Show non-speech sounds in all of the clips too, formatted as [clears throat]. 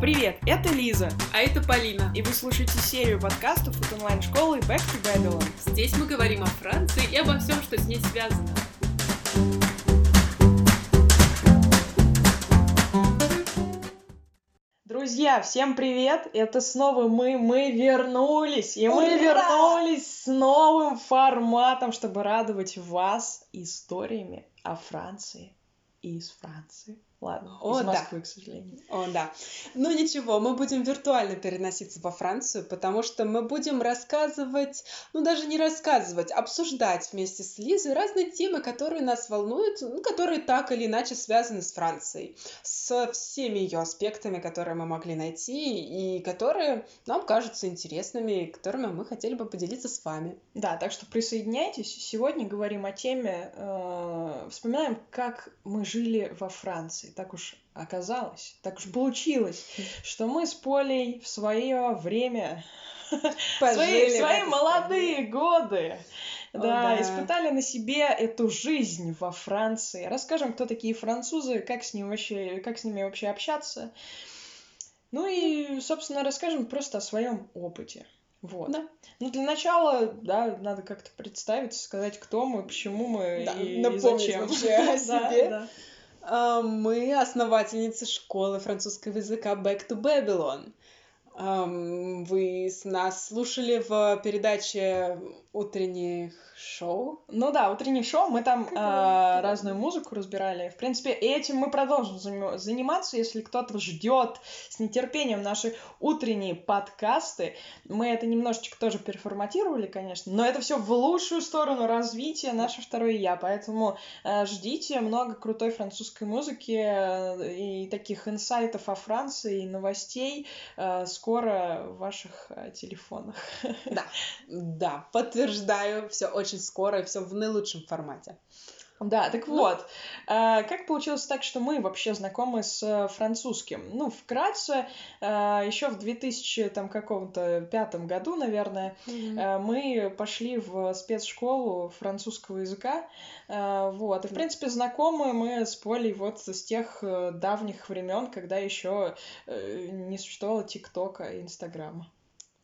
Привет, это Лиза. А это Полина. И вы слушаете серию подкастов от онлайн-школы Back to Babylon. Здесь мы говорим о Франции и обо всем, что с ней связано. Друзья, всем привет! Это снова мы, мы вернулись! И мы вернулись с новым форматом, чтобы радовать вас историями о Франции и из Франции. Ладно, О, из да. Москвы, к сожалению. О, да. Ну ничего, мы будем виртуально переноситься во Францию, потому что мы будем рассказывать, ну даже не рассказывать, обсуждать вместе с Лизой разные темы, которые нас волнуют, ну, которые так или иначе связаны с Францией, со всеми ее аспектами, которые мы могли найти и которые нам кажутся интересными, которыми мы хотели бы поделиться с вами. Да, так что присоединяйтесь. Сегодня говорим о теме, э, вспоминаем, как мы жили во Франции. Так уж оказалось, так уж получилось, что мы с Полей в свое время, [laughs] в свои, в свои молодые годы, О, да, да. испытали на себе эту жизнь во Франции. Расскажем, кто такие французы, как с, ним вообще, как с ними вообще общаться. Ну и, собственно, расскажем просто о своем опыте. Вот. Да. Ну, для начала, да, надо как-то представиться, сказать, кто мы, почему мы Да, и, и зачем. вообще о [laughs] Да, себе. да. А, Мы основательницы школы французского языка Back to Babylon. Вы нас слушали в передаче утренних шоу. Ну да, утреннее шоу, мы там его? разную музыку разбирали. В принципе, этим мы продолжим заним- заниматься, если кто-то ждет с нетерпением наши утренние подкасты. Мы это немножечко тоже переформатировали, конечно, но это все в лучшую сторону развития наше второе я, поэтому э, ждите много крутой французской музыки э, и таких инсайтов о Франции, и новостей э, скоро в ваших э, телефонах. Да, [laughs] да, подтверждаю, все очень скоро и все в наилучшем формате. Да, так Ну. вот, а, как получилось так, что мы вообще знакомы с э, французским? Ну, вкратце, еще в 2000 там каком-то пятом году, наверное, э, мы пошли в спецшколу французского языка, э, вот, и, в принципе, знакомы мы с Полей вот с тех э, давних времен, когда еще не существовало ТикТока и Инстаграма.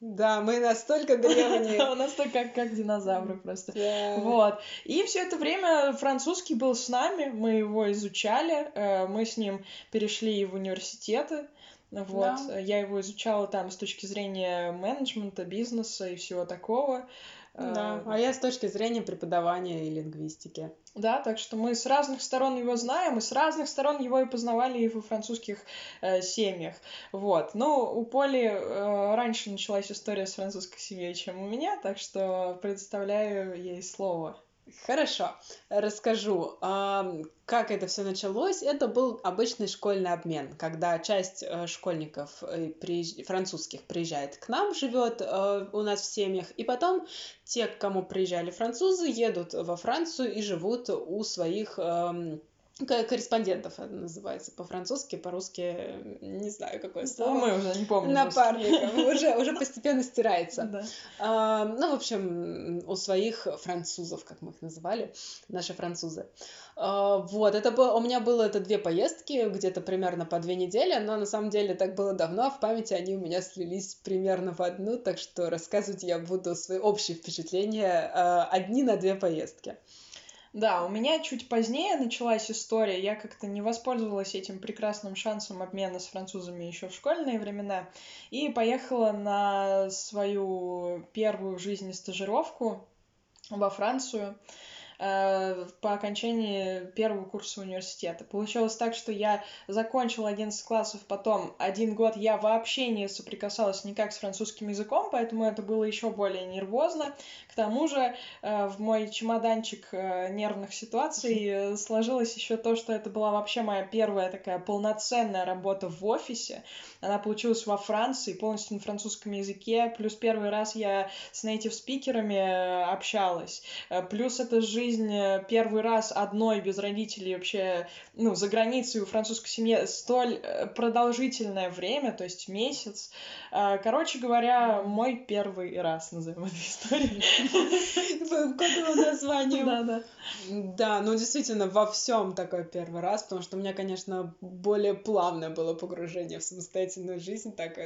Да, мы настолько [laughs] древние. У нас то как, как динозавры просто. Вот. И все это время французский был с нами, мы его изучали, э, мы с ним перешли в университеты. Вот. Да. Я его изучала там с точки зрения менеджмента, бизнеса и всего такого. Да, Э, а я с точки зрения преподавания и лингвистики. Да, так что мы с разных сторон его знаем, и с разных сторон его и познавали и во французских э, семьях. Вот. Ну, у Поли э, раньше началась история с французской семьей, чем у меня, так что предоставляю ей слово. Хорошо, расскажу, как это все началось. Это был обычный школьный обмен, когда часть э, школьников э, французских приезжает к нам, живет э, у нас в семьях, и потом те, к кому приезжали французы, едут во Францию и живут у своих эм, корреспондентов, это называется по-французски, по-русски не знаю какое Ну, слово. мы уже не помним. Напарников [laughs] уже уже постепенно стирается. Да. А, ну, в общем, у своих французов, как мы их называли, наши французы. А, вот, это было, у меня было это две поездки, где-то примерно по две недели, но на самом деле так было давно, а в памяти они у меня слились примерно в одну, так что рассказывать я буду свои общие впечатления а, одни на две поездки. Да, у меня чуть позднее началась история. Я как-то не воспользовалась этим прекрасным шансом обмена с французами еще в школьные времена и поехала на свою первую в жизни стажировку во Францию по окончании первого курса университета. Получилось так, что я закончила 11 классов, потом один год я вообще не соприкасалась никак с французским языком, поэтому это было еще более нервозно. К тому же э, в мой чемоданчик э, нервных ситуаций э, сложилось еще то, что это была вообще моя первая такая полноценная работа в офисе. Она получилась во Франции, полностью на французском языке. Плюс первый раз я с native спикерами э, общалась. Э, Плюс это жизнь жизнь э, первый раз одной, без родителей, вообще, ну, за границей у французской семьи столь э, продолжительное время, то есть месяц. А, короче говоря, мой первый раз, назовем эту историю. Кодовое название. Да, да. Да, ну действительно, во всем такой первый раз, потому что у меня, конечно, более плавное было погружение в самостоятельную жизнь, так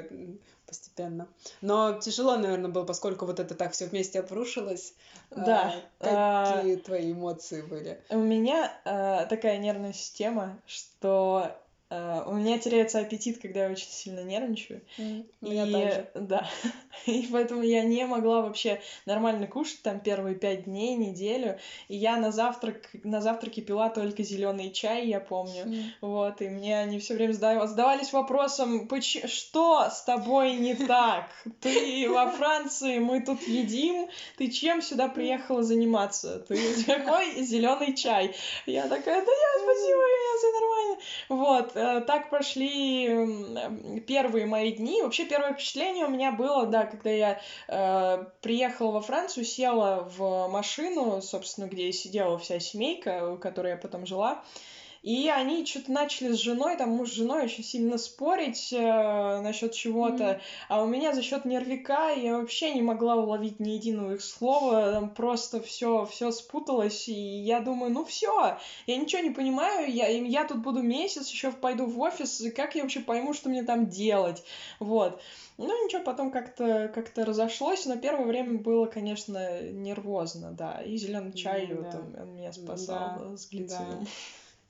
постепенно. Но тяжело, наверное, было, поскольку вот это так все вместе обрушилось. Да. А, какие а... твои эмоции были? У меня а, такая нервная система, что Uh, у меня теряется аппетит, когда я очень сильно нервничаю. Mm, и, [laughs] да. [laughs] и поэтому я не могла вообще нормально кушать там первые пять дней, неделю. И я на завтрак, на завтраке пила только зеленый чай, я помню. Mm. Вот, и мне они все время задавались вопросом, что с тобой не так? Ты во Франции, мы тут едим, ты чем сюда приехала заниматься? Ты [laughs] какой зеленый чай? Я такая, да я, спасибо, я все нормально. Вот, Э, так прошли первые мои дни. Вообще первое впечатление у меня было, да, когда я э, приехала во Францию, села в машину, собственно, где сидела вся семейка, у которой я потом жила. И они что-то начали с женой, там муж с женой очень сильно спорить э, насчет чего-то. Mm. А у меня за счет нервика я вообще не могла уловить ни единого их слова. Там просто все все спуталось. И я думаю, ну все, я ничего не понимаю. Я, я тут буду месяц, еще пойду в офис. И как я вообще пойму, что мне там делать? Вот. Ну, ничего, потом как-то как разошлось, но первое время было, конечно, нервозно, да. И зеленый чай, mm, вот он, он меня спасал да, с глицерином. Да.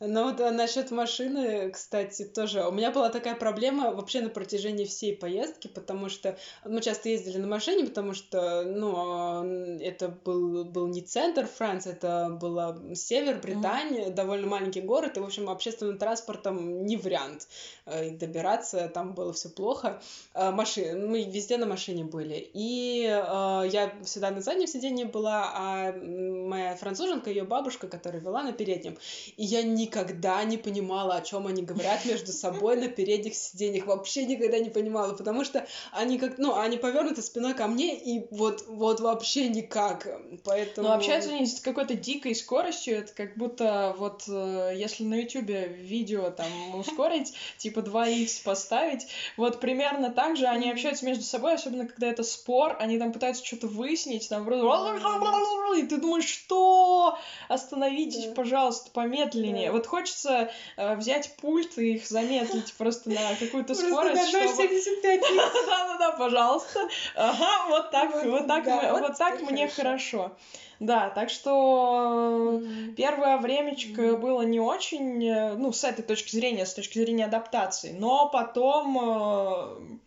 Ну вот а насчет машины, кстати, тоже. У меня была такая проблема вообще на протяжении всей поездки, потому что мы часто ездили на машине, потому что, ну, это был, был не центр Франции, это было север Британии, mm-hmm. довольно маленький город, и, в общем, общественным транспортом не вариант э, добираться, там было все плохо. Э, маши... Мы везде на машине были. И э, я всегда на заднем сиденье была, а моя француженка, ее бабушка, которая вела на переднем, и я не никогда не понимала, о чем они говорят между собой на передних сиденьях. Вообще никогда не понимала, потому что они как, ну, они повернуты спиной ко мне, и вот, вот вообще никак. Поэтому... Ну, общаются они с какой-то дикой скоростью, это как будто вот э, если на ютюбе видео там ускорить, типа 2х поставить, вот примерно так же они общаются между собой, особенно когда это спор, они там пытаются что-то выяснить, там и ты думаешь, что? Остановитесь, пожалуйста, помедленнее вот хочется э, взять пульт и их замедлить просто на какую-то скорость. Чтобы... 75 [laughs] Да-да-да, пожалуйста. Ага, вот так, вот, вот так, вот, вот так мне хорошо. Да, так что mm-hmm. первое времечко mm-hmm. было не очень, э, ну, с этой точки зрения, с точки зрения адаптации, но потом э,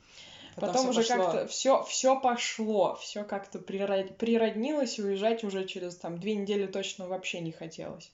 Потом, Потом уже как-то все, все пошло, все как-то природнилось, и уезжать уже через там две недели точно вообще не хотелось.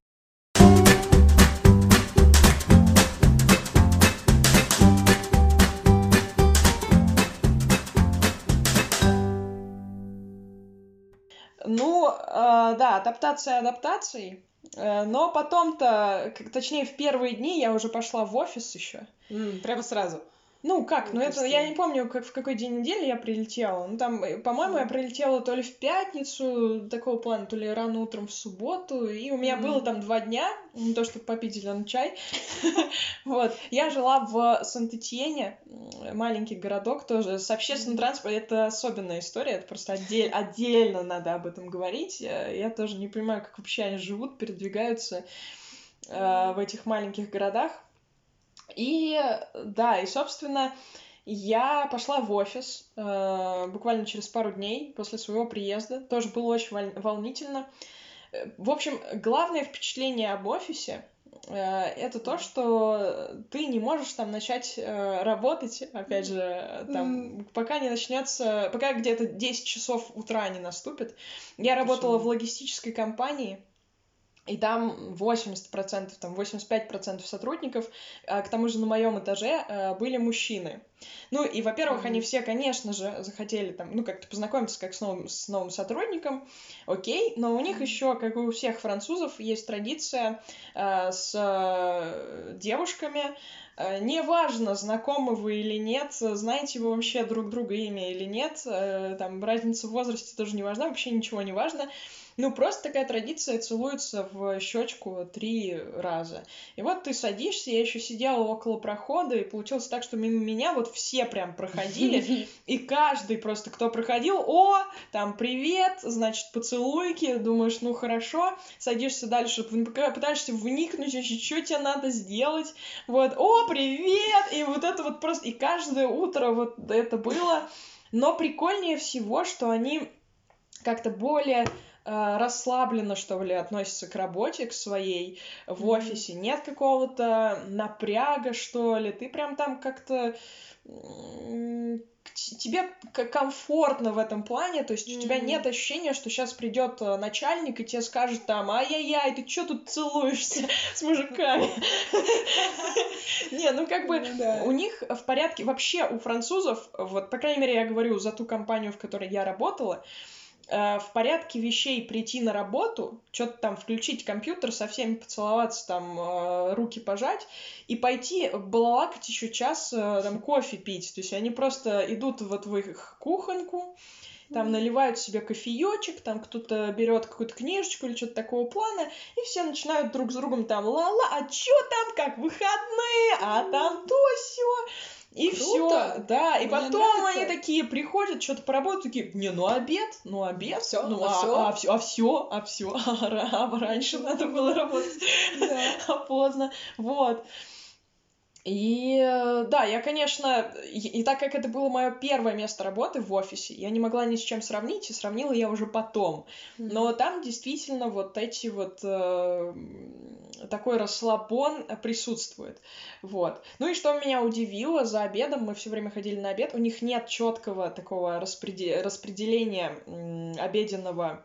Э, да, адаптация адаптацией. Э, но потом-то, точнее, в первые дни я уже пошла в офис еще. Mm, прямо сразу. Ну, как? Ну, это я не помню, как в какой день недели я прилетела. Ну, там, э, по-моему, mm. я прилетела то ли в пятницу такого плана, то ли рано утром в субботу. И у меня mm. было там два дня, не то чтобы попить зеленый чай. [laughs] Вот. Я жила в Сант-Этьене, маленький городок тоже, с общественным транспортом. Это особенная история, это просто отдельно надо об этом говорить. Э, я тоже не понимаю, как вообще они живут, передвигаются э, в этих маленьких городах. И да, и, собственно, я пошла в офис э, буквально через пару дней после своего приезда. Тоже было очень волнительно. Э, в общем, главное впечатление об офисе э, это то, что ты не можешь там начать э, работать, опять же, там, пока не начнется, пока где-то 10 часов утра не наступит. Я работала в логистической компании, и там 80%, там 85% сотрудников, а, к тому же на моем этаже а, были мужчины. Ну и, во-первых, mm-hmm. они все, конечно же, захотели там, ну, как-то познакомиться как с новым, с новым сотрудником, окей, но у них еще, как и у всех французов, есть традиция э, с э, девушками, э, неважно, знакомы вы или нет, знаете вы вообще друг друга имя или нет, э, там разница в возрасте тоже не важна, вообще ничего не важно, ну, просто такая традиция целуется в щечку три раза. И вот ты садишься, я еще сидела около прохода, и получилось так, что мимо меня вот все прям проходили, [laughs] и каждый просто, кто проходил, о, там, привет, значит, поцелуйки, думаешь, ну, хорошо, садишься дальше, пытаешься вникнуть, что тебе надо сделать, вот, о, привет, и вот это вот просто, и каждое утро вот это было, но прикольнее всего, что они как-то более расслабленно, что ли, относятся к работе, к своей в офисе. Нет какого-то напряга, что ли. Ты прям там как-то тебе комфортно в этом плане, то есть mm-hmm. у тебя нет ощущения, что сейчас придет э, начальник и тебе скажет там, ай-яй-яй, ты что тут целуешься [laughs] с мужиками? [laughs] Не, ну как бы ну у них в порядке, вообще у французов, вот, по крайней мере, я говорю за ту компанию, в которой я работала, Э, в порядке вещей прийти на работу, что-то там включить компьютер, со всеми поцеловаться, там э, руки пожать и пойти балалакать еще час, э, там кофе пить. То есть они просто идут вот в их кухоньку, там наливают себе кофеечек, там кто-то берет какую-то книжечку или что-то такого плана, и все начинают друг с другом там ла-ла, а чё там, как выходные, а там то все и все, да. И Мне потом нравится. они такие приходят, что-то поработают, такие, не, ну обед, ну обед, все, ну а, все, а все, а все, а все, [laughs] а раньше надо было работать, [laughs] а поздно, вот. И да, я, конечно, и, и так как это было мое первое место работы в офисе, я не могла ни с чем сравнить, и сравнила я уже потом. Но там действительно вот эти вот э, такой расслабон присутствует. Вот. Ну и что меня удивило, за обедом, мы все время ходили на обед, у них нет четкого такого распределения, распределения обеденного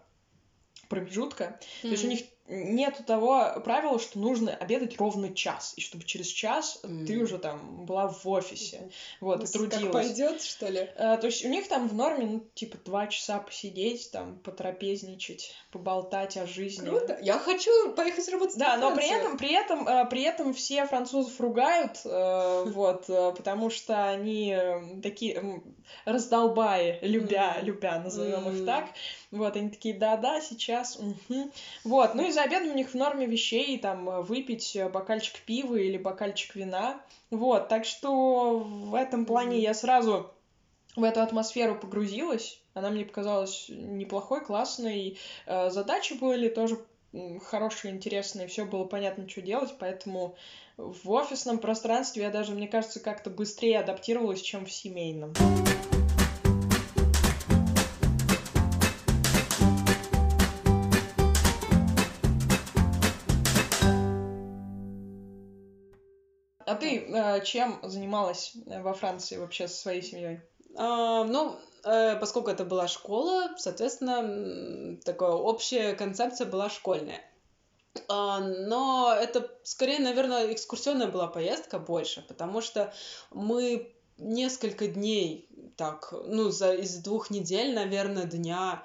промежутка. Mm-hmm. То есть у них нету того правила, что нужно обедать ровно час, и чтобы через час mm. ты уже там была в офисе, mm. вот, ну, и трудилась. Как пойдет, что ли? А, то есть у них там в норме, ну, типа, два часа посидеть, там, потрапезничать, поболтать о жизни. Круто! Я хочу поехать работать Да, но при этом, при этом, э, при этом все французов ругают, э, [laughs] вот, потому что они такие раздолбаи, любя, любя, назовем их так, вот, они такие, да-да, сейчас. Вот, ну и за обедом у них в норме вещей, там, э, выпить э, бокальчик пива или бокальчик вина. Вот, так что в этом плане я сразу в эту атмосферу погрузилась. Она мне показалась неплохой, классной. Э, задачи были тоже хорошие, интересные, все было понятно, что делать, поэтому в офисном пространстве я даже, мне кажется, как-то быстрее адаптировалась, чем в семейном. Э, чем занималась э, во Франции вообще со своей семьей? А, ну, э, поскольку это была школа, соответственно, такая общая концепция была школьная. А, но это скорее, наверное, экскурсионная была поездка больше, потому что мы несколько дней так, ну, за, из двух недель, наверное, дня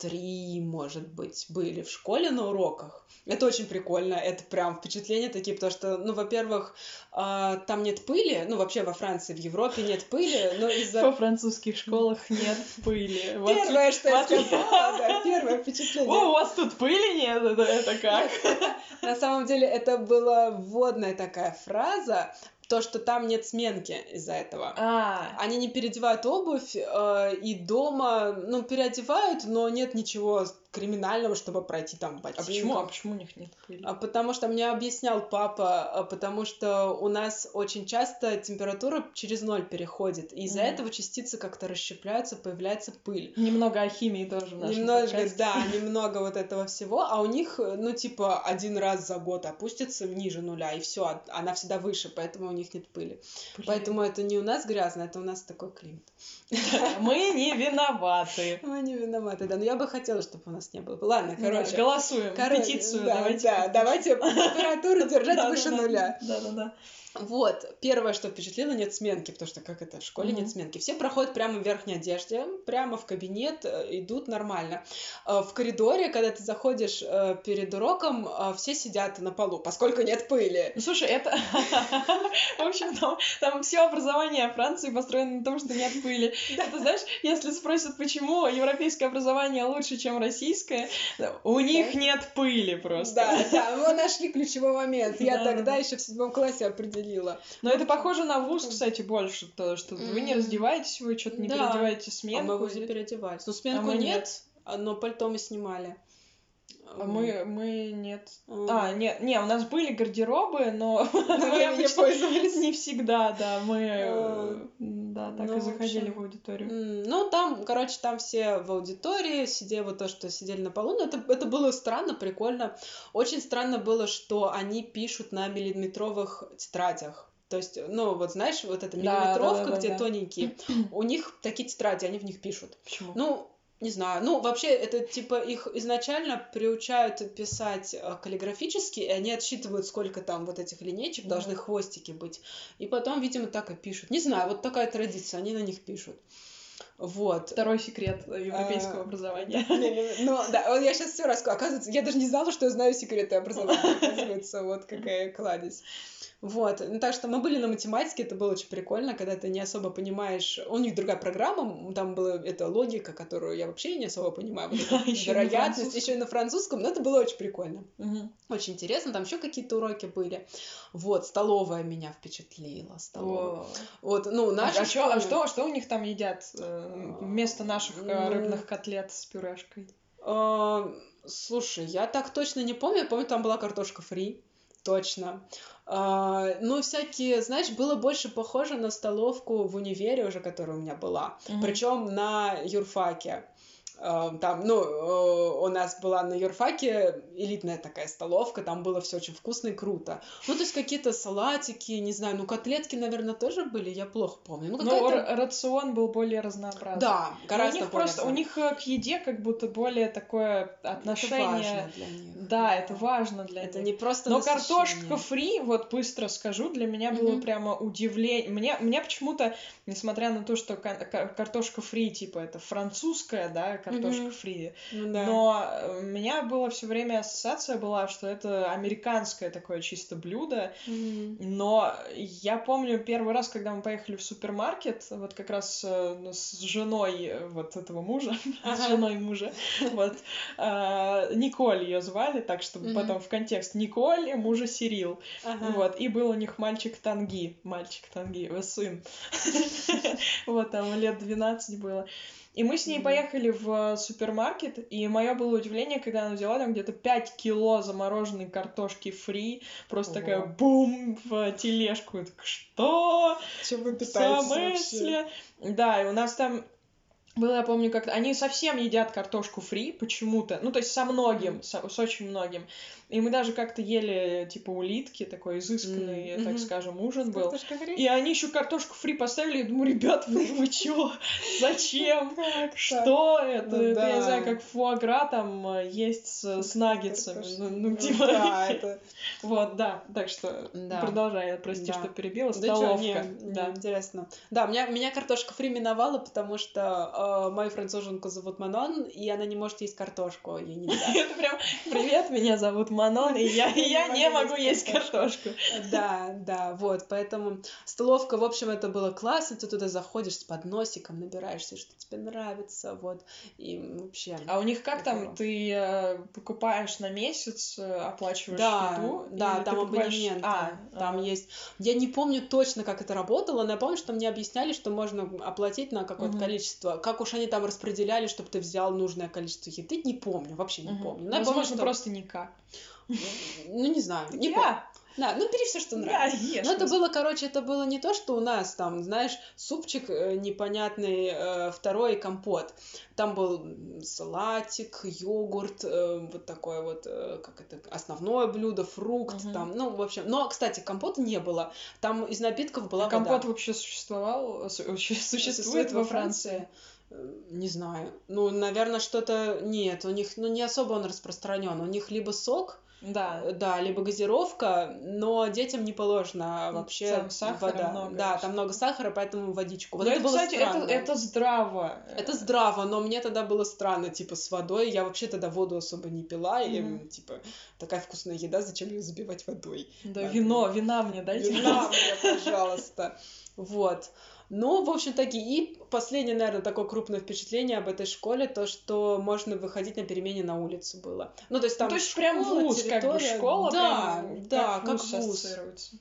три, может быть, были в школе на уроках. Это очень прикольно, это прям впечатления такие, потому что, ну, во-первых, э, там нет пыли, ну, вообще во Франции, в Европе нет пыли, но из-за... Во французских школах нет пыли. Первое, что я сказала, да, первое впечатление. О, у вас тут пыли нет? Это как? [laughs] На самом деле, это была вводная такая фраза, то, что там нет сменки из-за этого. А. Они не переодевают обувь э, и дома, ну, переодевают, но нет ничего криминального, чтобы пройти там ботинком. А почему, а почему у них нет пыли? А потому что мне объяснял папа, а потому что у нас очень часто температура через ноль переходит, и из-за mm. этого частицы как-то расщепляются, появляется пыль. Немного о химии тоже в нашем Немного, подкасте. да, [laughs] немного вот этого всего, а у них, ну, типа, один раз за год опустится ниже нуля, и все, она всегда выше, поэтому у них нет пыли. Блин. Поэтому это не у нас грязно, это у нас такой климат. [laughs] Мы не виноваты. [laughs] Мы не виноваты, да. Но я бы хотела, чтобы у нас не было. Ладно, короче. Голосуем. Петицию. Да, давайте. Да, давайте [laughs] температуру держать выше нуля. Да, да, да. Вот, первое, что впечатлило, нет сменки, потому что как это, в школе mm-hmm. нет сменки. Все проходят прямо в верхней одежде, прямо в кабинет, э, идут нормально. Э, в коридоре, когда ты заходишь э, перед уроком, все сидят на полу, поскольку нет пыли. Ну, слушай, это... [laughs] В общем, там, все образование Франции построено на том, что нет пыли. Ты знаешь, если спросят, почему европейское образование лучше, чем российское. У них нет пыли просто. Да, да, мы нашли ключевой момент. Я тогда еще в седьмом классе определила. Но это похоже на вуз, кстати, больше, то, что вы не раздеваетесь, вы что-то не переодеваете сменку. А мы вузе переодевались. Ну, сменку нет, но пальто мы снимали. А мы, мы нет. А, нет, не, у нас были гардеробы, но [laughs] мы обычно пользовались [laughs] не всегда, да, мы, э, да, так и ну, заходили в аудиторию. Ну, там, короче, там все в аудитории, сидели вот то, что сидели на полу, но это, это было странно, прикольно. Очень странно было, что они пишут на миллиметровых тетрадях. То есть, ну, вот знаешь, вот эта миллиметровка, да, да, да, где да. тоненькие, [clears throat] у них такие тетради, они в них пишут. Почему? Ну, не знаю. Ну, вообще, это типа их изначально приучают писать э, каллиграфически, и они отсчитывают, сколько там вот этих линейчик mm должны хвостики быть. И потом, видимо, так и пишут. Не знаю, вот такая традиция, они на них пишут. Вот. Второй секрет европейского а, образования. Ну, да, вот я сейчас все рассказываю. Оказывается, я даже не знала, что я знаю секреты образования. Оказывается, вот какая кладезь. Вот, ну, так что мы были на математике, это было очень прикольно, когда ты не особо понимаешь, у них другая программа, там была эта логика, которую я вообще не особо понимаю, вот [laughs] эта вероятность, еще и на французском, но это было очень прикольно, очень интересно, там еще какие-то уроки были, вот, столовая меня впечатлила, столовая, вот, ну, наша а, школа... а что, что у них там едят э, вместо наших э, рыбных котлет с пюрешкой? А, слушай, я так точно не помню, я помню, там была картошка фри, точно. Ну, всякие, знаешь, было больше похоже на столовку в универе уже, которая у меня была. Mm-hmm. Причем на юрфаке. Эм, там, ну, э, у нас была на юрфаке элитная такая столовка, там было все очень вкусно и круто. Ну, то есть какие-то салатики, не знаю, ну, котлетки, наверное, тоже были, я плохо помню. Ну, Но рацион был более разнообразный. Да, гораздо у них просто, у них э, к еде как будто более такое отношение. Это важно для них. Да, это важно для это них. не просто Но картошка фри, вот быстро скажу, для меня было mm-hmm. прямо удивление. Мне, мне почему-то, несмотря на то, что картошка фри, типа, это французская, да, картошка mm-hmm. фри. Ну, да. Но э, у меня была все время ассоциация была, что это американское такое чисто блюдо. Mm-hmm. Но я помню первый раз, когда мы поехали в супермаркет, вот как раз э, ну, с женой э, вот этого мужа, [laughs] ага. с женой мужа, вот, Николь ее звали, так что mm-hmm. потом в контекст Николь, мужа Сирил. Ага. Вот, и был у них мальчик Танги, мальчик Танги, сын. [laughs] Вот, там лет 12 было. И мы с ней поехали в супермаркет, и мое было удивление, когда она взяла там где-то 5 кило замороженной картошки фри, просто Ого. такая бум в тележку. Я так, что? Чем вы питаетесь В смысле? Да, и у нас там было, я помню, как они совсем едят картошку фри почему-то, ну, то есть со многим, с, с очень многим. И мы даже как-то ели, типа, улитки, такой изысканный, mm-hmm. так скажем, ужин был. И они еще картошку фри поставили, я думаю, ребят, вы, вы чё? Зачем? [laughs] Что это? Ну это, я не знаю, как фуагра там э, есть с, наггетсами. Ну, ну, типа... Да, [laughs] это... Вот, да, так что продолжай, прости, что перебила, столовка. Интересно. Да, меня картошка фри миновала, потому что э, мою француженку зовут Манон, и она не может есть картошку, ей [laughs] нельзя. Это прям, привет, меня зовут Манон и я, и я не могу есть картошку. [laughs] Да, да, вот, поэтому столовка, в общем, это было классно, ты туда заходишь с подносиком, набираешься, что тебе нравится, вот, и вообще... А у них как там, ты э, покупаешь на месяц, э, оплачиваешь еду? Да, там абонемент, там есть... Я не помню точно, как это работало, но я помню, что мне объясняли, что можно оплатить на какое-то количество. Как уж они там распределяли, чтобы ты взял нужное количество еды, не помню, вообще не угу. помню. Но Возможно, помню, что... просто никак. Ну, не знаю, не помню. Да, ну бери все, что нравится. Я Но это было, короче, это было не то, что у нас там, знаешь, супчик э, непонятный, э, второй компот. Там был салатик, йогурт, э, вот такое вот, как это, основное блюдо, фрукт, угу. там, ну, в общем. Но, кстати, компота не было. Там из напитков была а вода. компот вообще существовал, [laughs] существует во Франции? Э, не знаю. Ну, наверное, что-то нет. У них, ну, не особо он распространен. У них либо сок, да. Да, либо газировка, но детям не положено вообще там сахара вода. Много да, там много сахара, поэтому водичку. Вот но это, это кстати, было странно. Это, это здраво. Это здраво, но мне тогда было странно, типа, с водой. Я вообще тогда воду особо не пила, mm-hmm. и, типа, такая вкусная еда, зачем ее забивать водой? Да, Надо... вино, вина мне дайте. Вина мне, [laughs] пожалуйста. Вот. Ну, в общем таки, и последнее, наверное, такое крупное впечатление об этой школе, то, что можно выходить на перемене на улицу было. Ну, то есть там Ну, то есть школа, прям вуз, как бы территория. школа, да, прям да, как как вуз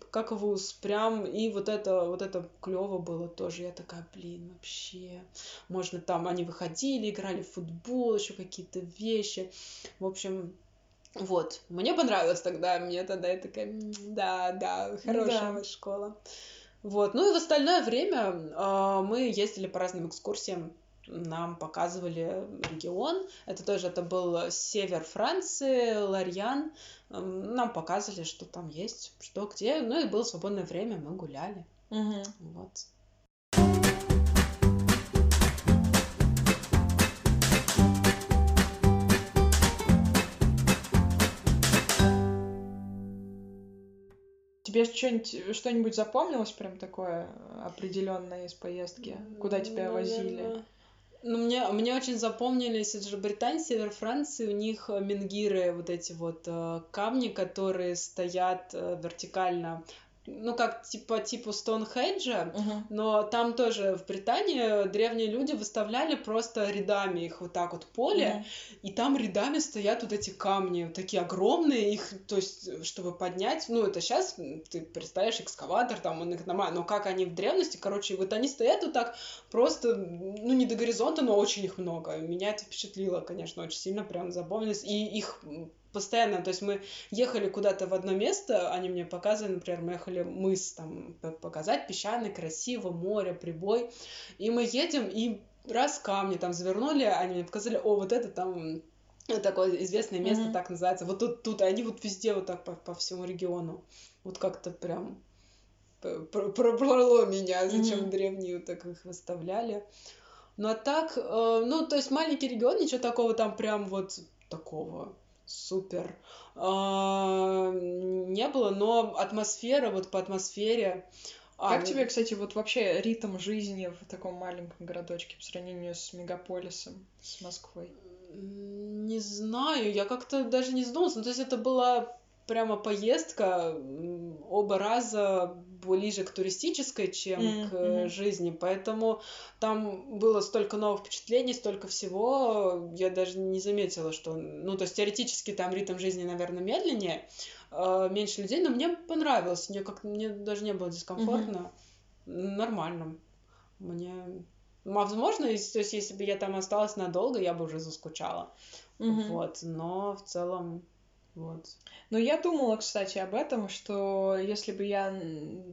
как вуз, прям, и вот это, вот это клево было тоже, я такая, блин, вообще, можно там, они выходили, играли в футбол, еще какие-то вещи, в общем, вот, мне понравилось тогда, мне тогда я такая, «М, да, да, хорошая Да. школа. Вот. Ну и в остальное время а, мы ездили по разным экскурсиям. Нам показывали регион. Это тоже это был север Франции, Ларьян. Нам показывали, что там есть, что где. Ну и было свободное время, мы гуляли. Мгм. Вот. Тебе что-нибудь, что-нибудь запомнилось прям такое определенное из поездки? Куда тебя возили? Наверное. Ну, мне, мне очень запомнились, это же Британия, север Франции, у них э, менгиры, вот эти вот э, камни, которые стоят э, вертикально, ну, как типа типа Стоунхенджа, Мгм. но там тоже в Британии древние люди выставляли просто рядами их вот так вот поле, Мгм. и там рядами стоят вот эти камни, такие огромные, их, то есть, чтобы поднять, ну, это сейчас, ты представляешь, экскаватор, там, он их нормально, но как они в древности, короче, вот они стоят вот так просто, ну, не до горизонта, но очень их много. Меня это впечатлило, конечно, очень сильно, прям запомнилось, и их постоянно, то есть мы ехали куда-то в одно место, они мне показывали, например, мы ехали мыс там показать, песчаный, красиво, море, прибой, и мы едем, и раз камни там завернули, они мне показали, о, вот это там э, такое известное место, Мгм. так называется, вот тут, тут, они вот везде вот так по, по всему региону, вот как-то прям пр- пробрало меня, зачем Мгм. древние вот так их выставляли. Ну а так, э, ну то есть маленький регион, ничего такого там прям вот такого супер а, не было, но атмосфера, вот по атмосфере... а, Как ну, тебе, кстати, вот вообще ритм жизни в таком маленьком городочке по сравнению с мегаполисом, с Москвой? Не знаю, я как-то даже не задумалась. Ну, то есть это была прямо поездка оба раза ближе к туристической, чем М, к жизни. Поэтому там было столько новых впечатлений, столько всего, я даже не заметила, что... Ну, то есть теоретически там ритм жизни, наверное, медленнее, э, меньше людей, но мне понравилось. Мне как мне даже не было дискомфортно. Нормально. Мне... А Возможно, если, то есть, если бы я там осталась надолго, я бы уже заскучала. Мгм. Вот, но в целом, вот. Но я думала, кстати, об этом, что если бы я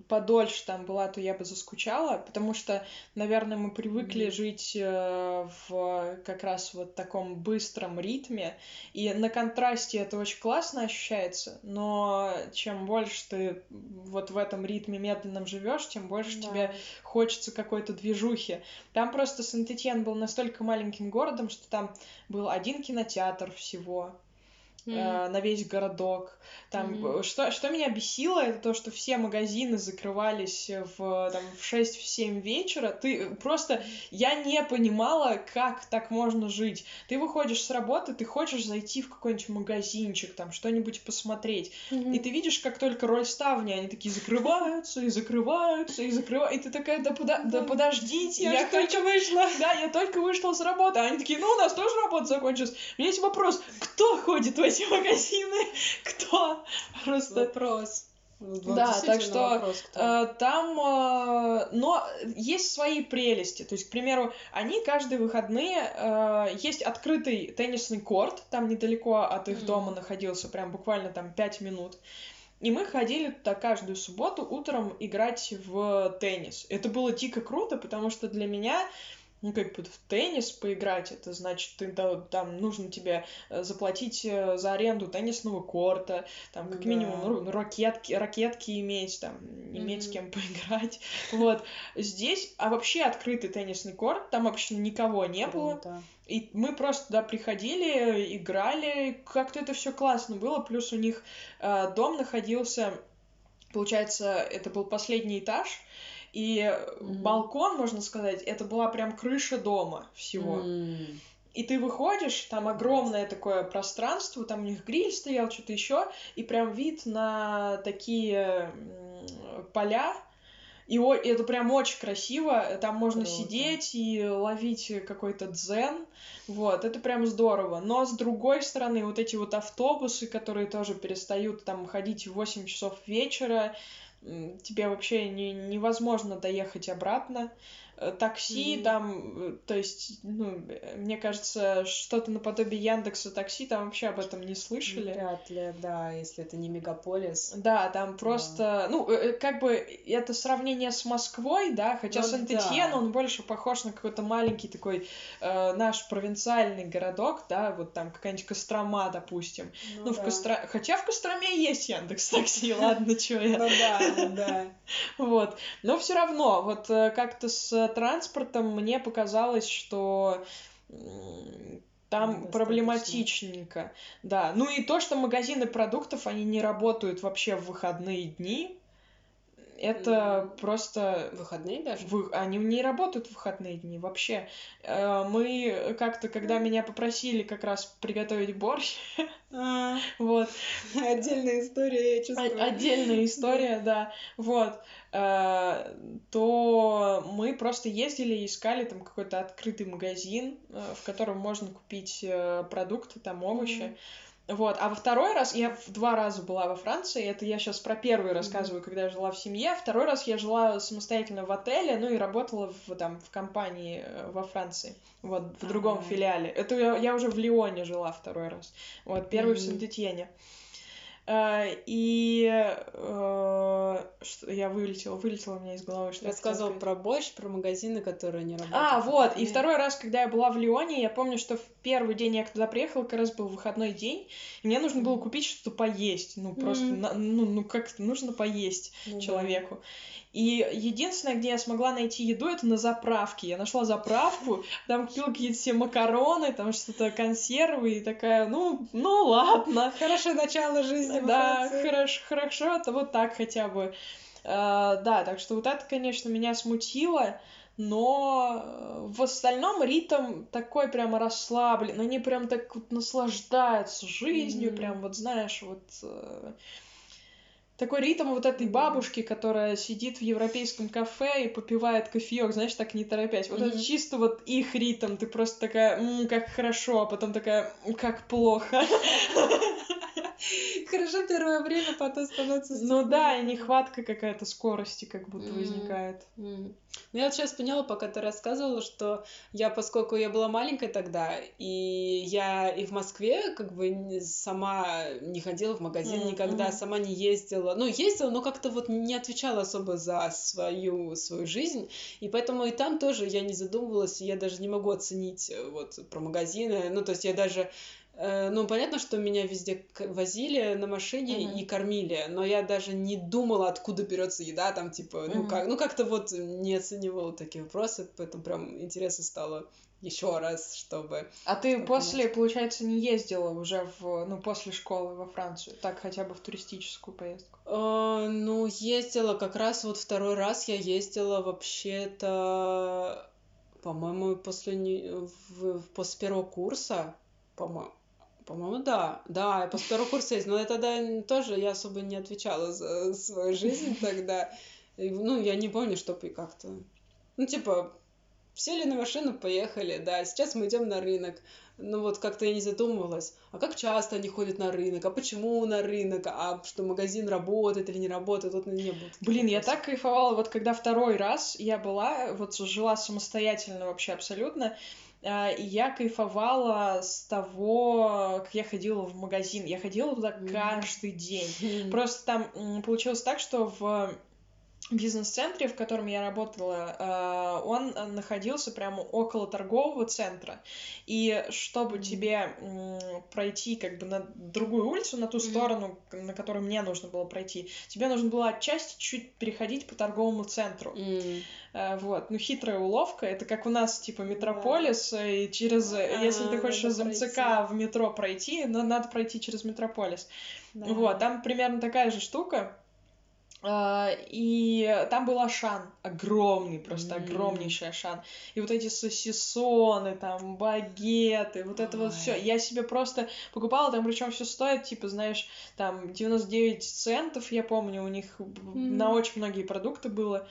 подольше там была, то я бы заскучала, потому что, наверное, мы привыкли Мгм. жить э, в как раз вот таком быстром ритме, и на контрасте это очень классно ощущается, но чем больше ты вот в этом ритме медленном живешь, тем больше Да. тебе хочется какой-то движухи. Там просто Сент-Этьен был настолько маленьким городом, что там был один кинотеатр всего э, на весь городок. Там, э, что, что меня бесило, это то, что все магазины закрывались в, там, в 6-7 вечера. Ты э, просто... Я не понимала, как так можно жить. Ты выходишь с работы, ты хочешь зайти в какой-нибудь магазинчик, там, что-нибудь посмотреть. И ты видишь, как только роль ставни, они такие закрываются и закрываются и закрываются. И ты такая, да, пода- да подождите, Я я, только вышла. Да, я только вышла с работы. А они такие, ну, у нас тоже работа закончилась. У меня есть вопрос, кто ходит в эти магазины? [laughs] Кто? Просто... Вопрос. Да, так что, вопрос. Э, Там, э, но есть свои прелести. То есть, к примеру, они каждые выходные э, есть открытый теннисный корт, там недалеко от их Мгм. дома находился, прям буквально там 5 минут. И мы ходили туда каждую субботу утром играть в теннис. Это было дико круто, потому что для меня ну, как бы в теннис поиграть, это значит, ты да, там нужно тебе э, заплатить э, за аренду теннисного корта, там как Да. минимум ну, ракетки, ракетки иметь, там иметь с Мгм. кем поиграть. Вот. Здесь, а вообще открытый теннисный корт, там вообще никого не было. И мы просто туда приходили, играли, как-то это все классно было. Плюс у них э, дом находился, получается, это был последний этаж, и Мгм. балкон, можно сказать, это была прям крыша дома всего. М. И ты выходишь, там огромное такое пространство, там у них гриль стоял, что-то еще, и прям вид на такие поля, И, о, это прям очень красиво. Там можно Круто. сидеть и ловить какой-то дзен. Вот, это прям здорово. Но с другой стороны, вот эти вот автобусы, которые тоже перестают там ходить в 8 часов вечера, тебе вообще не, невозможно доехать обратно. Э, Такси Мгм. там, э, то есть, ну, мне кажется, что-то наподобие Яндекса такси, там вообще об этом не слышали. Вряд ли, да, если это не мегаполис. Да, там просто, ну, э, как бы это сравнение с Москвой, да, хотя Ну Сент-Этьен, да. он больше похож на какой-то маленький такой э, наш провинциальный городок, да, вот там какая-нибудь Кострома, допустим. Ну, в да. Костро... Хотя в Костроме есть Яндекс Такси, ладно, чё я. Ну да, ну да. [laughs] Вот. Но все равно, вот как-то с транспортом мне показалось, что там Достаточно. проблематичненько. Да. Ну и то, что магазины продуктов, они не работают вообще в выходные дни, это М. просто... Выходные даже? Вы... Они не работают в выходные дни вообще. Э, Мы как-то, когда меня попросили как раз приготовить борщ, [laughs] А, вот, Отдельная история, я чувствую. Отдельная история, да. Вот. Э, То мы просто ездили и искали там какой-то открытый магазин, э, в котором можно купить продукты, там овощи. Вот. А во второй раз, я в два раза была во Франции, это я сейчас про первый рассказываю, когда я жила в семье, второй раз я жила самостоятельно в отеле, ну и работала в, там, в компании э, во Франции, вот, в другом Ага. филиале. Это я, я уже в Лионе жила второй раз, вот, первый в Мгм. Э, И э, что я вылетела, вылетела у меня из головы, что Рассказывал про борщ, про магазины, которые не работают. А, вот, и второй раз, когда я была в Лионе, я помню, что в первый день я туда приехала, как раз был выходной день, и мне нужно было купить что-то поесть, ну, просто, на- ну, ну, как-то нужно поесть Ну да. человеку. И единственное, где я смогла найти еду, это на заправке. Я нашла заправку, там купила какие-то все макароны, там что-то консервы, и такая, ну, ну ладно. Хорошее начало жизни Да, хорошо, хорошо, это вот так хотя бы. Э, Да, так что вот это, конечно, меня смутило, но э, в остальном ритм такой прямо расслаблен, они прям так вот наслаждаются жизнью, Мгм. прям вот знаешь, вот э, такой ритм вот этой бабушки, которая сидит в европейском кафе и попивает кофеек, знаешь, так не торопясь. Вот это Мгм. чисто вот их ритм, ты просто такая, «М, как хорошо, а потом такая, «М, как плохо. [laughs] [laughs] Хорошо первое время, потом становится Ну да, и нехватка какая-то скорости как будто возникает. Ну, я вот сейчас поняла, пока ты рассказывала, что я, поскольку я была маленькой тогда, и я и в Москве как бы сама не ходила в магазин никогда, сама не ездила. Ну, ездила, но как-то вот не отвечала особо за свою, свою жизнь. И поэтому и там тоже я не задумывалась, и я даже не могу оценить э, вот про магазины. Ну, то есть я даже Ну, понятно, что меня везде возили на машине Мгм. и кормили, но я даже не думала, откуда берется еда, там, типа, ну Мгм. как, ну как-то вот не оценивала такие вопросы, поэтому прям интересно стало еще раз, чтобы... А ты Что после, получается, не ездила уже в, ну, после школы во Францию, так хотя бы в туристическую поездку? Э, ну, ездила как раз вот второй раз я ездила вообще-то, по-моему, после, не- в- после первого курса, по-моему, по-моему, да, да, я после второго курса ездила, но я тогда тоже я особо не отвечала за свою жизнь [laughs] тогда, И, ну, я не помню, чтобы как-то, ну, типа, сели на машину, поехали, да, сейчас мы идем на рынок, ну вот как-то я не задумывалась, а как часто они ходят на рынок, а почему на рынок, а что магазин работает или не работает, вот не было. Блин, я вопросов. так кайфовала, вот когда второй раз я была, вот жила самостоятельно вообще абсолютно, и я кайфовала с того, как я ходила в магазин. Я ходила туда каждый день. [laughs] Просто там получилось так, что в бизнес-центре, в котором я работала, э, он находился прямо около торгового центра. И чтобы тебе пройти как бы на другую улицу, на ту сторону, на которую мне нужно было пройти, тебе нужно было отчасти чуть переходить по торговому центру. Э, Вот, ну хитрая уловка, это как у нас типа метрополис, э, и через, э, если ты хочешь из МЦК в метро пройти, но надо пройти через метрополис. Да. Вот, там примерно такая же штука. А, и там был Ашан, огромный, просто mm. огромнейший Ашан. И вот эти сосисоны, там, багеты, вот это Ой. вот все. Я себе просто покупала, там причем все стоит, типа, знаешь, там 99 центов, я помню, у них mm. на очень многие продукты было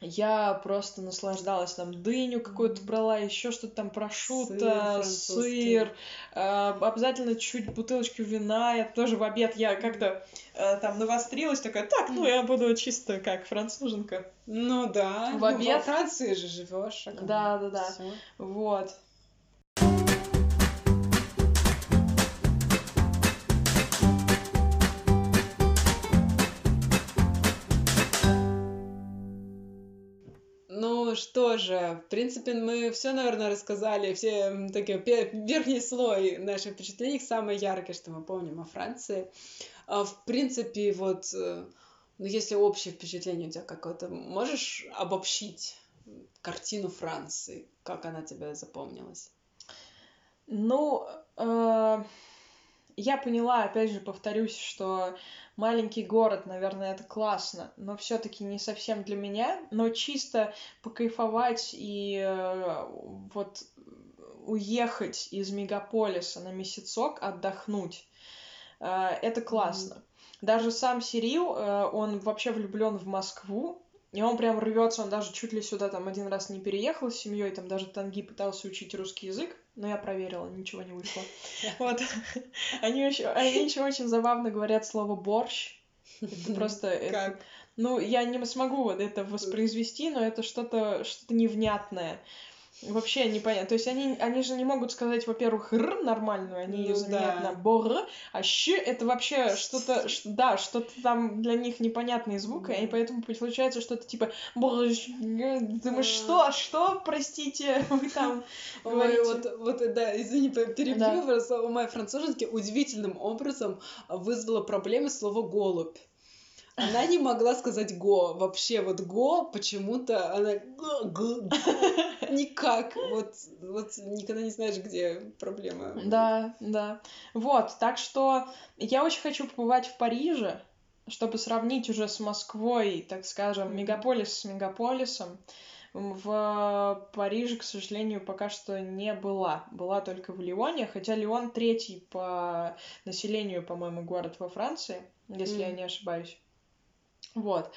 я просто наслаждалась там дыню какую-то брала, еще что-то там прошуто, сыр, сыр э, обязательно чуть бутылочку вина. Я тоже в обед я как-то э, там навострилась, такая, так, ну я буду чисто как француженка. Ну да. В обед. Ну, во Франции же живешь. Да, да, да. Вот. Что же, в принципе, мы все, наверное, рассказали, все такие верхний слой наших впечатлений, самое яркое, что мы помним о Франции. А, в принципе, вот, э, ну, если общее впечатление у тебя какое-то, можешь обобщить картину Франции, как она тебе запомнилась? Ну, э, я поняла, опять же, повторюсь, что маленький город, наверное, это классно, но все-таки не совсем для меня. Но чисто покайфовать и э, вот уехать из мегаполиса на месяцок, отдохнуть, э, это классно. Mm-hmm. Даже сам Сирил, э, он вообще влюблен в Москву, и он прям рвется, он даже чуть ли сюда там один раз не переехал с семьей, там даже Танги пытался учить русский язык, но я проверила, ничего не вышло. [laughs] Вот. Они еще, они еще очень забавно говорят слово борщ. Это просто... Это, ну, я не смогу это воспроизвести, но это что-то что невнятное. Вообще непонятно. То есть они, они же не могут сказать, во-первых, р нормальную, они ее ну, заменяют да. на бор, а щ это вообще что-то, да, что-то там для них непонятный звук, и поэтому получается что-то типа борщ. Думаешь, что, что, простите, [laughs] вы там Ой, вот, вот, да, извини, перебью, да. просто у моей француженки удивительным образом вызвало проблемы слово голубь. Она не могла сказать го. Вообще, вот го почему-то она никак. Вот, вот никогда не знаешь, где проблема. Да, да. Вот, так что я очень хочу побывать в Париже, чтобы сравнить уже с Москвой, так скажем, мегаполис с мегаполисом. В Париже, к сожалению, пока что не была. Была только в Лионе, хотя Лион третий по населению, по-моему, город во Франции, если mm. я не ошибаюсь. Вот.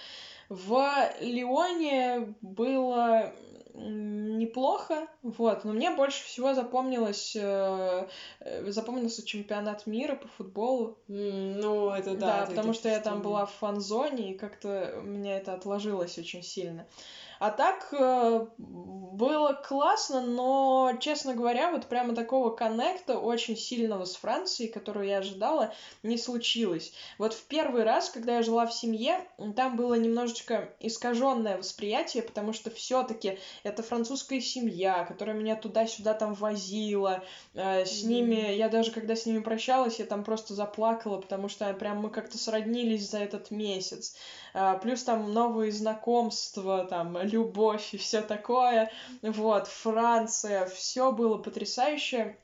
В Лионе было неплохо, вот, но мне больше всего запомнилось, э, э запомнился чемпионат мира по футболу. Mm, ну, это да. Да, потому что я там была в фан-зоне, и как-то у меня это отложилось очень сильно. А так э, было классно, но, честно говоря, вот прямо такого коннекта очень сильного с Францией, которую я ожидала, не случилось. Вот в первый раз, когда я жила в семье, там было немножечко искаженное восприятие, потому что все-таки это французская семья, которая меня туда-сюда там возила. Э, с ними, я даже когда с ними прощалась, я там просто заплакала, потому что прям мы как-то сроднились за этот месяц. Э, плюс там новые знакомства, там любовь и все такое. Вот, Франция, все было потрясающе.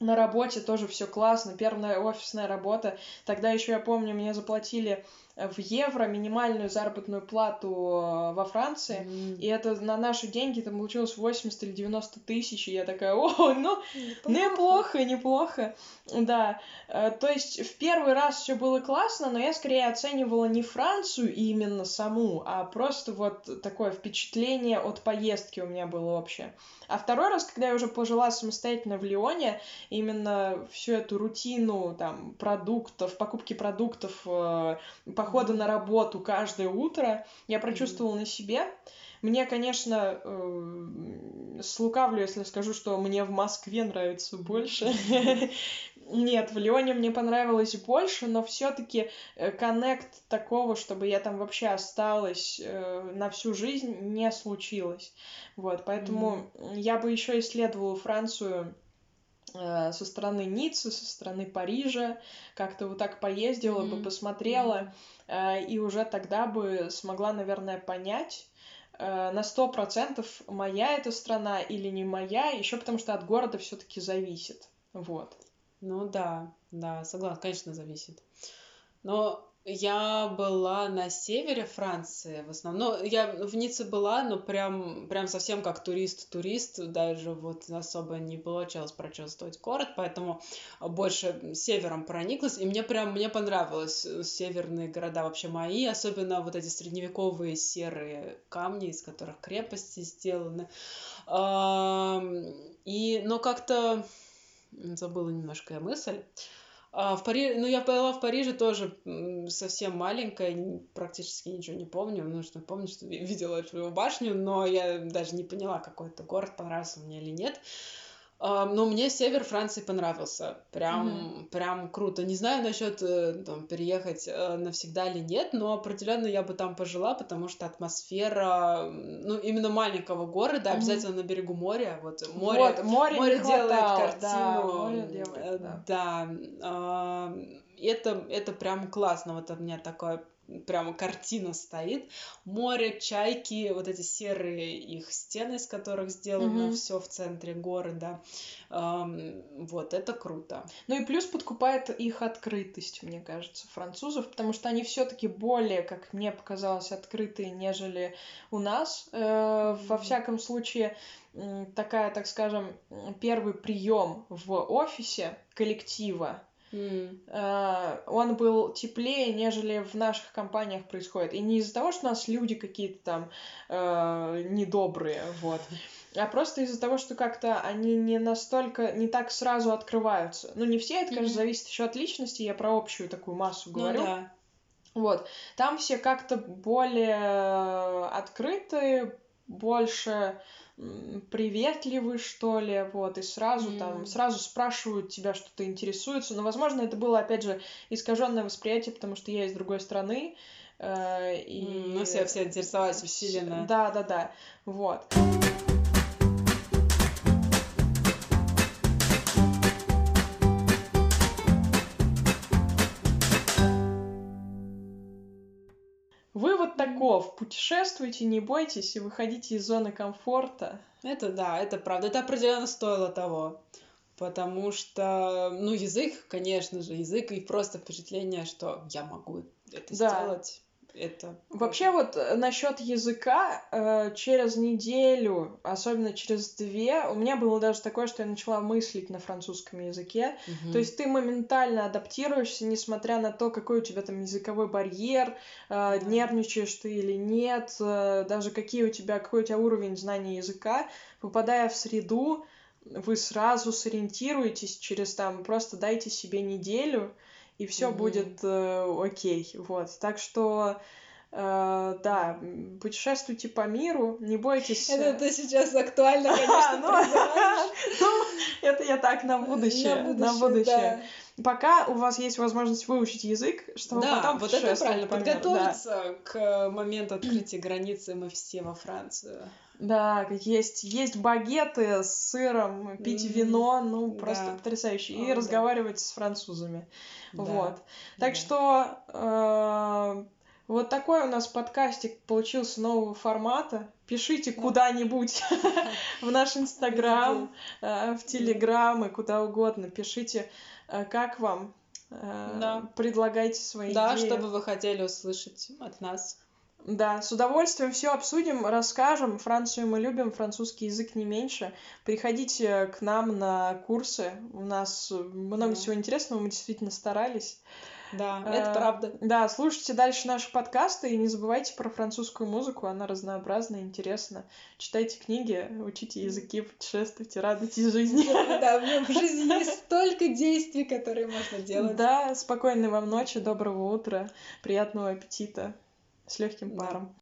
На работе тоже все классно, первая офисная работа. Тогда еще я помню, мне заплатили в евро минимальную заработную плату э, во Франции, mm. и это на наши деньги там получилось 80 или 90 тысяч, и я такая, о, [laughs] ну, неплохо, неплохо, да. Э, то есть в первый раз все было классно, но я скорее оценивала не Францию именно саму, а просто вот такое впечатление от поездки у меня было общее. А второй раз, когда я уже пожила самостоятельно в Лионе, именно всю эту рутину там продуктов, покупки продуктов, э, похода на работу каждое утро, я прочувствовала на себе. Мне, конечно, э, слукавлю, если скажу, что мне в Москве нравится больше. [laughs] Нет, в Лионе мне понравилось больше, но все-таки э, коннект такого, чтобы я там вообще осталась э, на всю жизнь, не случилось. Вот, поэтому mm-hmm. я бы еще исследовала Францию со стороны Ниццы, со стороны Парижа, как-то вот так поездила mm-hmm. бы, посмотрела, э, и уже тогда бы смогла, наверное, понять, э, на сто процентов моя эта страна или не моя, еще потому что от города все-таки зависит. Вот. Ну да, да, согласна, конечно, зависит. Но Я была на севере Франции в основном. Ну, я в Ницце была, но прям, прям совсем как турист-турист. Даже вот особо не получалось прочувствовать город, поэтому больше севером прониклась. И мне прям, мне понравилось э, северные города вообще мои, особенно вот эти средневековые серые камни, из которых крепости сделаны. И, но как-то забыла немножко мысль. А в Париже, ну, я была в Париже тоже совсем маленькая, практически ничего не помню. Ну, что помню, что [laughs] видела эту башню, но я даже не поняла, какой это город, понравился мне или нет. Но мне север Франции понравился. Прям, mm-hmm. прям круто. Не знаю насчет э, там, переехать э, навсегда или нет, но определенно я бы там пожила, потому что атмосфера, ну, именно маленького города, mm-hmm. обязательно на берегу моря. Вот море, вот, море, море делает хватало, картину. Да, море делает, э, да. да. Это, это прям классно. Вот у меня такое прямо картина стоит. Море, чайки, вот эти серые их стены, из которых сделано mm-hmm. все в центре города. Эм, вот, это круто. Ну и плюс подкупает их открытость, мне кажется, французов, потому что они все-таки более, как мне показалось, открытые, нежели у нас. Э, во всяком случае, такая, так скажем, первый прием в офисе коллектива Mm. Он был теплее, нежели в наших компаниях происходит. И не из-за того, что у нас люди какие-то там э, недобрые, вот. А просто из-за того, что как-то они не настолько, не так сразу открываются. Ну, не все, это, конечно, mm-hmm. зависит еще от личности, я про общую такую массу ну говорю. Ну, да. Вот. Там все как-то более открытые, больше приветливы, что ли, вот, и сразу mm. там, сразу спрашивают тебя, что-то интересуется, но, возможно, это было, опять же, искаженное восприятие, потому что я из другой страны, э, и... Mm, ну, все, все интересовались усиленно. Да, да, да, вот. Таков. Путешествуйте, не бойтесь и выходите из зоны комфорта. Это да, это правда. Это определенно стоило того. Потому что, ну, язык, конечно же, язык и просто впечатление, что я могу это да. сделать это... Вообще вот э, насчет языка, э, через неделю, особенно через две, у меня было даже такое, что я начала мыслить на французском языке. Угу. То есть ты моментально адаптируешься, несмотря на то, какой у тебя там языковой барьер, э, нервничаешь ты или нет, э, даже какие у тебя, какой у тебя уровень знания языка, попадая в среду, вы сразу сориентируетесь через там, просто дайте себе неделю, и все mm-hmm. будет э, окей. Вот. Так что Uh, да, путешествуйте по миру, не бойтесь. Это ты сейчас актуально, конечно, [laughs] ну, [laughs] ну, это я так на будущее. На будущее. На будущее. Пока у вас есть возможность выучить язык, чтобы да, потом вот это правильно, подготовиться к моменту открытия границы мы все во Францию. Да, есть, есть багеты с сыром, пить mm-hmm. вино, ну, просто да. потрясающе. И oh, разговаривать да. с французами. Да. Вот. Так да. что э, вот такой у нас подкастик получился нового формата. Пишите да. куда-нибудь [laughs] в наш Инстаграм, э, в Телеграм и куда угодно. Пишите, э, как вам. Э, да. Предлагайте свои да, идеи. Да, что бы вы хотели услышать от нас. Да, с удовольствием все обсудим, расскажем. Францию мы любим, французский язык не меньше. Приходите к нам на курсы. У нас много да. всего интересного, мы действительно старались. Да, а, это правда. Да, слушайте дальше наши подкасты и не забывайте про французскую музыку, она разнообразна, интересна. Читайте книги, учите языки, путешествуйте, радуйтесь жизни. Да, в жизни [laughs] есть столько действий, которые можно делать. Да, спокойной вам ночи, доброго утра, приятного аппетита с легким паром.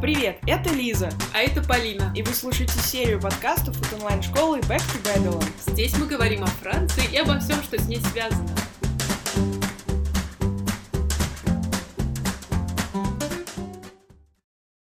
Привет, это Лиза. А это Полина. И вы слушаете серию подкастов от онлайн-школы Back to Babylon. Здесь мы говорим о Франции и обо всем, что с ней связано.